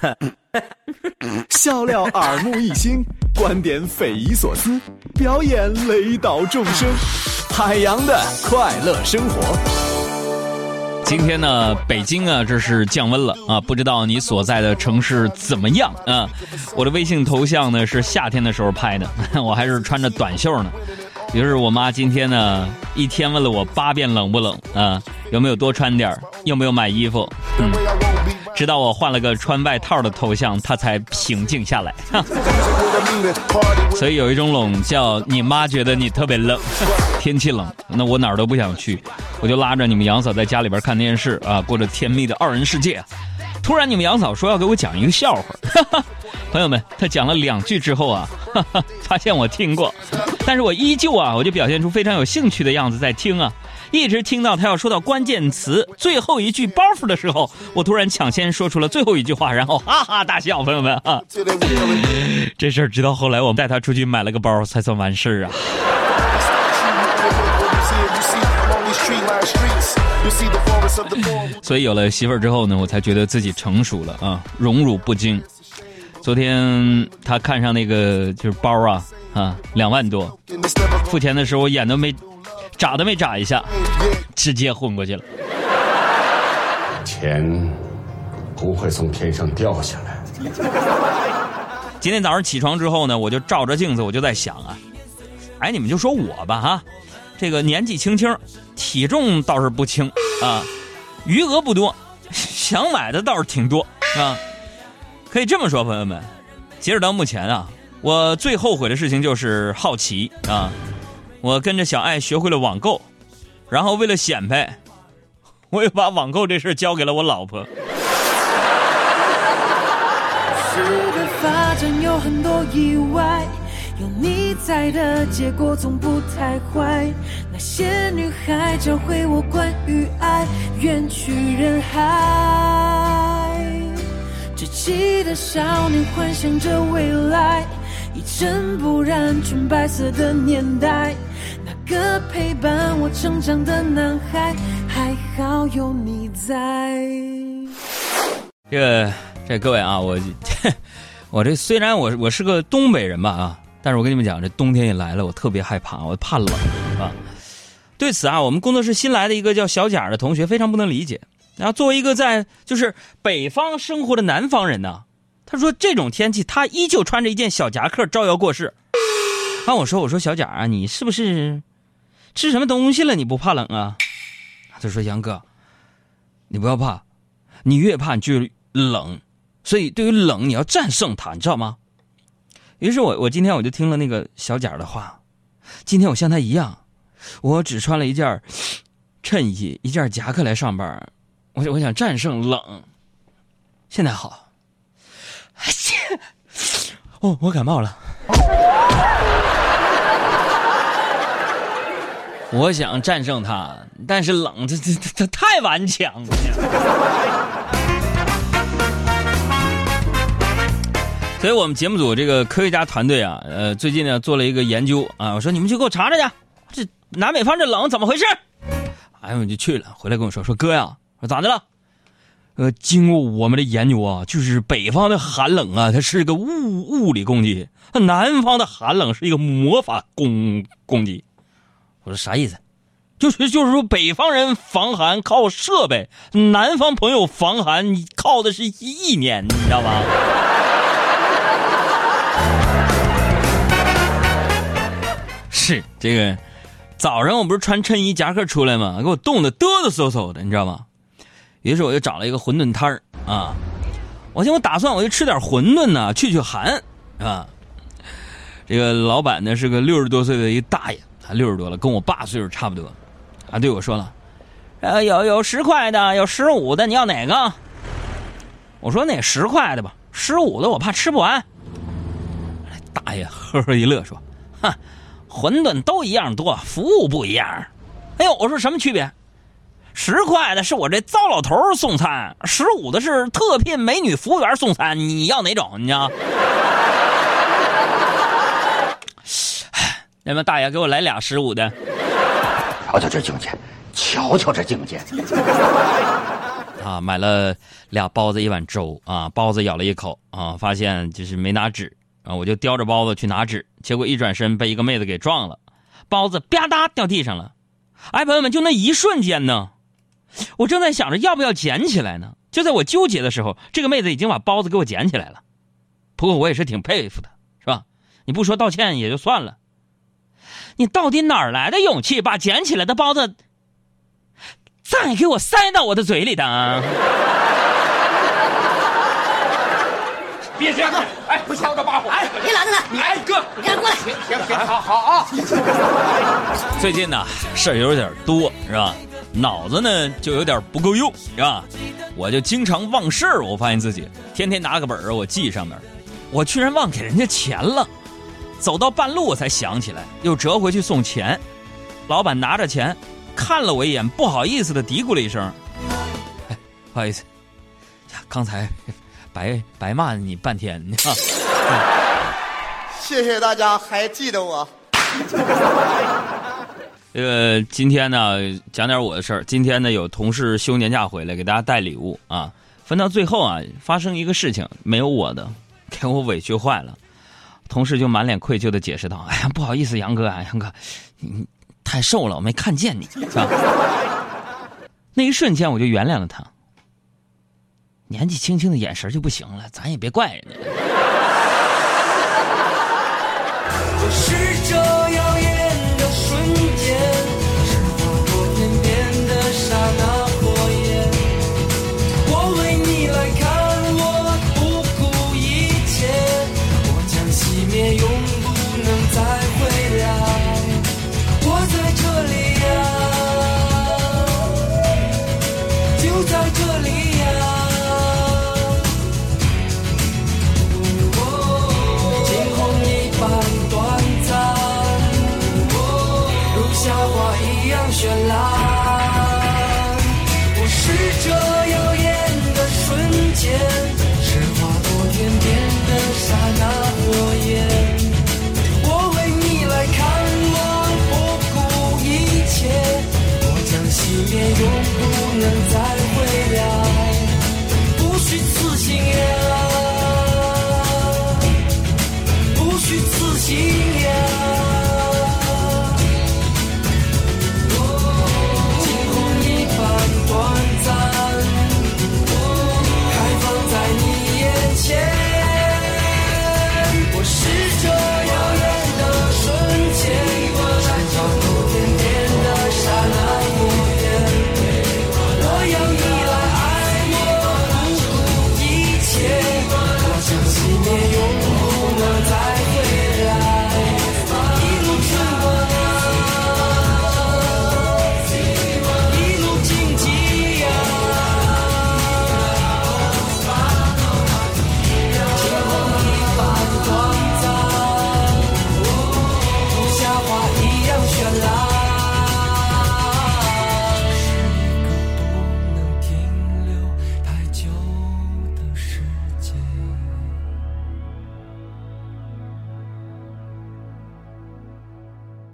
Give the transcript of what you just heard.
笑料耳目一新，观点匪夷所思，表演雷倒众生，海洋的快乐生活。今天呢，北京啊，这是降温了啊，不知道你所在的城市怎么样啊？我的微信头像呢是夏天的时候拍的，我还是穿着短袖呢。于是我妈今天呢一天问了我八遍冷不冷啊，有没有多穿点有没有买衣服？嗯，直到我换了个穿外套的头像，他才平静下来。所以有一种冷叫你妈觉得你特别冷，天气冷，那我哪儿都不想去，我就拉着你们杨嫂在家里边看电视啊，过着甜蜜的二人世界。突然你们杨嫂说要给我讲一个笑话，朋友们，她讲了两句之后啊，发现我听过。但是我依旧啊，我就表现出非常有兴趣的样子在听啊，一直听到他要说到关键词最后一句包袱的时候，我突然抢先说出了最后一句话，然后哈哈大笑。朋友们啊，这事儿直到后来我带他出去买了个包才算完事儿啊。所以有了媳妇儿之后呢，我才觉得自己成熟了啊，荣辱不惊。昨天他看上那个就是包啊。啊，两万多，付钱的时候我眼都没眨都没眨一下，直接昏过去了。钱不会从天上掉下来。今天早上起床之后呢，我就照着镜子，我就在想啊，哎，你们就说我吧哈，这个年纪轻轻，体重倒是不轻啊，余额不多，想买的倒是挺多啊。可以这么说，朋友们，截止到目前啊。我最后悔的事情就是好奇啊！我跟着小爱学会了网购，然后为了显摆，我又把网购这事交给了我老婆。是的发展有很多意外，有你在的结果总不太坏。那些女孩教会我关于爱，远去人海。稚气的少年幻想着未来。一尘不染纯白色的年代，个陪伴我成长的男孩，还好有你在。这个，这各位啊，我 我这虽然我我是个东北人吧啊，但是我跟你们讲，这冬天也来了，我特别害怕，我怕冷啊。对此啊，我们工作室新来的一个叫小贾的同学非常不能理解。然后作为一个在就是北方生活的南方人呢。他说：“这种天气，他依旧穿着一件小夹克招摇过市。”啊，我说：“我说小贾啊，你是不是吃什么东西了？你不怕冷啊？”他说：“杨哥，你不要怕，你越怕你就冷，所以对于冷你要战胜它，你知道吗？”于是我我今天我就听了那个小贾的话，今天我像他一样，我只穿了一件衬衣、一件夹克来上班，我我想战胜冷。现在好。哦，我感冒了。我想战胜它，但是冷，这这这太顽强了。所以我们节目组这个科学家团队啊，呃，最近呢做了一个研究啊，我说你们去给我查查去，这南北方这冷怎么回事？哎，我就去了，回来跟我说说哥呀，说咋的了？呃，经过我们的研究啊，就是北方的寒冷啊，它是一个物物理攻击；南方的寒冷是一个魔法攻攻击。我说啥意思？就是就是说，北方人防寒靠设备，南方朋友防寒靠的是意念，你知道吗？是这个，早上我不是穿衬衣夹克出来吗？给我冻得哆哆嗦嗦的，你知道吗？于是我就找了一个馄饨摊儿啊，我寻我打算我就吃点馄饨呢，去去寒啊。这个老板呢是个六十多岁的一大爷，他六十多了，跟我爸岁数差不多，啊，对我说了，呃，有有十块的，有十五的，你要哪个？我说那十块的吧，十五的我怕吃不完。大爷呵呵一乐说，哼，馄饨都一样多，服务不一样。哎呦，我说什么区别？十块的是我这糟老头送餐，十五的是特聘美女服务员送餐，你要哪种？你知道？那么大爷给我来俩十五的。瞧瞧这境界，瞧瞧这境界。啊，买了俩包子一碗粥啊，包子咬了一口啊，发现就是没拿纸啊，我就叼着包子去拿纸，结果一转身被一个妹子给撞了，包子吧嗒掉地上了。哎，朋友们，就那一瞬间呢，我正在想着要不要捡起来呢，就在我纠结的时候，这个妹子已经把包子给我捡起来了。不过我也是挺佩服的，是吧？你不说道歉也就算了，你到底哪儿来的勇气把捡起来的包子？再给我塞到我的嘴里的啊！别这样，哎，不敲个把火，哎，别拦着他，哎，哥，你让过来，行行行，好好啊。最近呢，事儿有点多，是吧？脑子呢就有点不够用，是吧？我就经常忘事儿，我发现自己天天拿个本儿我记上面，我居然忘给人家钱了，走到半路我才想起来，又折回去送钱，老板拿着钱。看了我一眼，不好意思的嘀咕了一声：“哎，不好意思，呀，刚才白白骂你半天。”谢谢大家还记得我。呃，今天呢，讲点我的事儿。今天呢，有同事休年假回来，给大家带礼物啊。分到最后啊，发生一个事情，没有我的，给我委屈坏了。同事就满脸愧疚的解释道：“哎呀，不好意思，杨哥啊，杨哥，你。”太瘦了，我没看见你。那一瞬间，我就原谅了他。年纪轻轻的眼神就不行了，咱也别怪人家。就是这样那火焰我为你来看望不顾一切。我将熄灭永不能再回来。不虚此行呀不虚此行。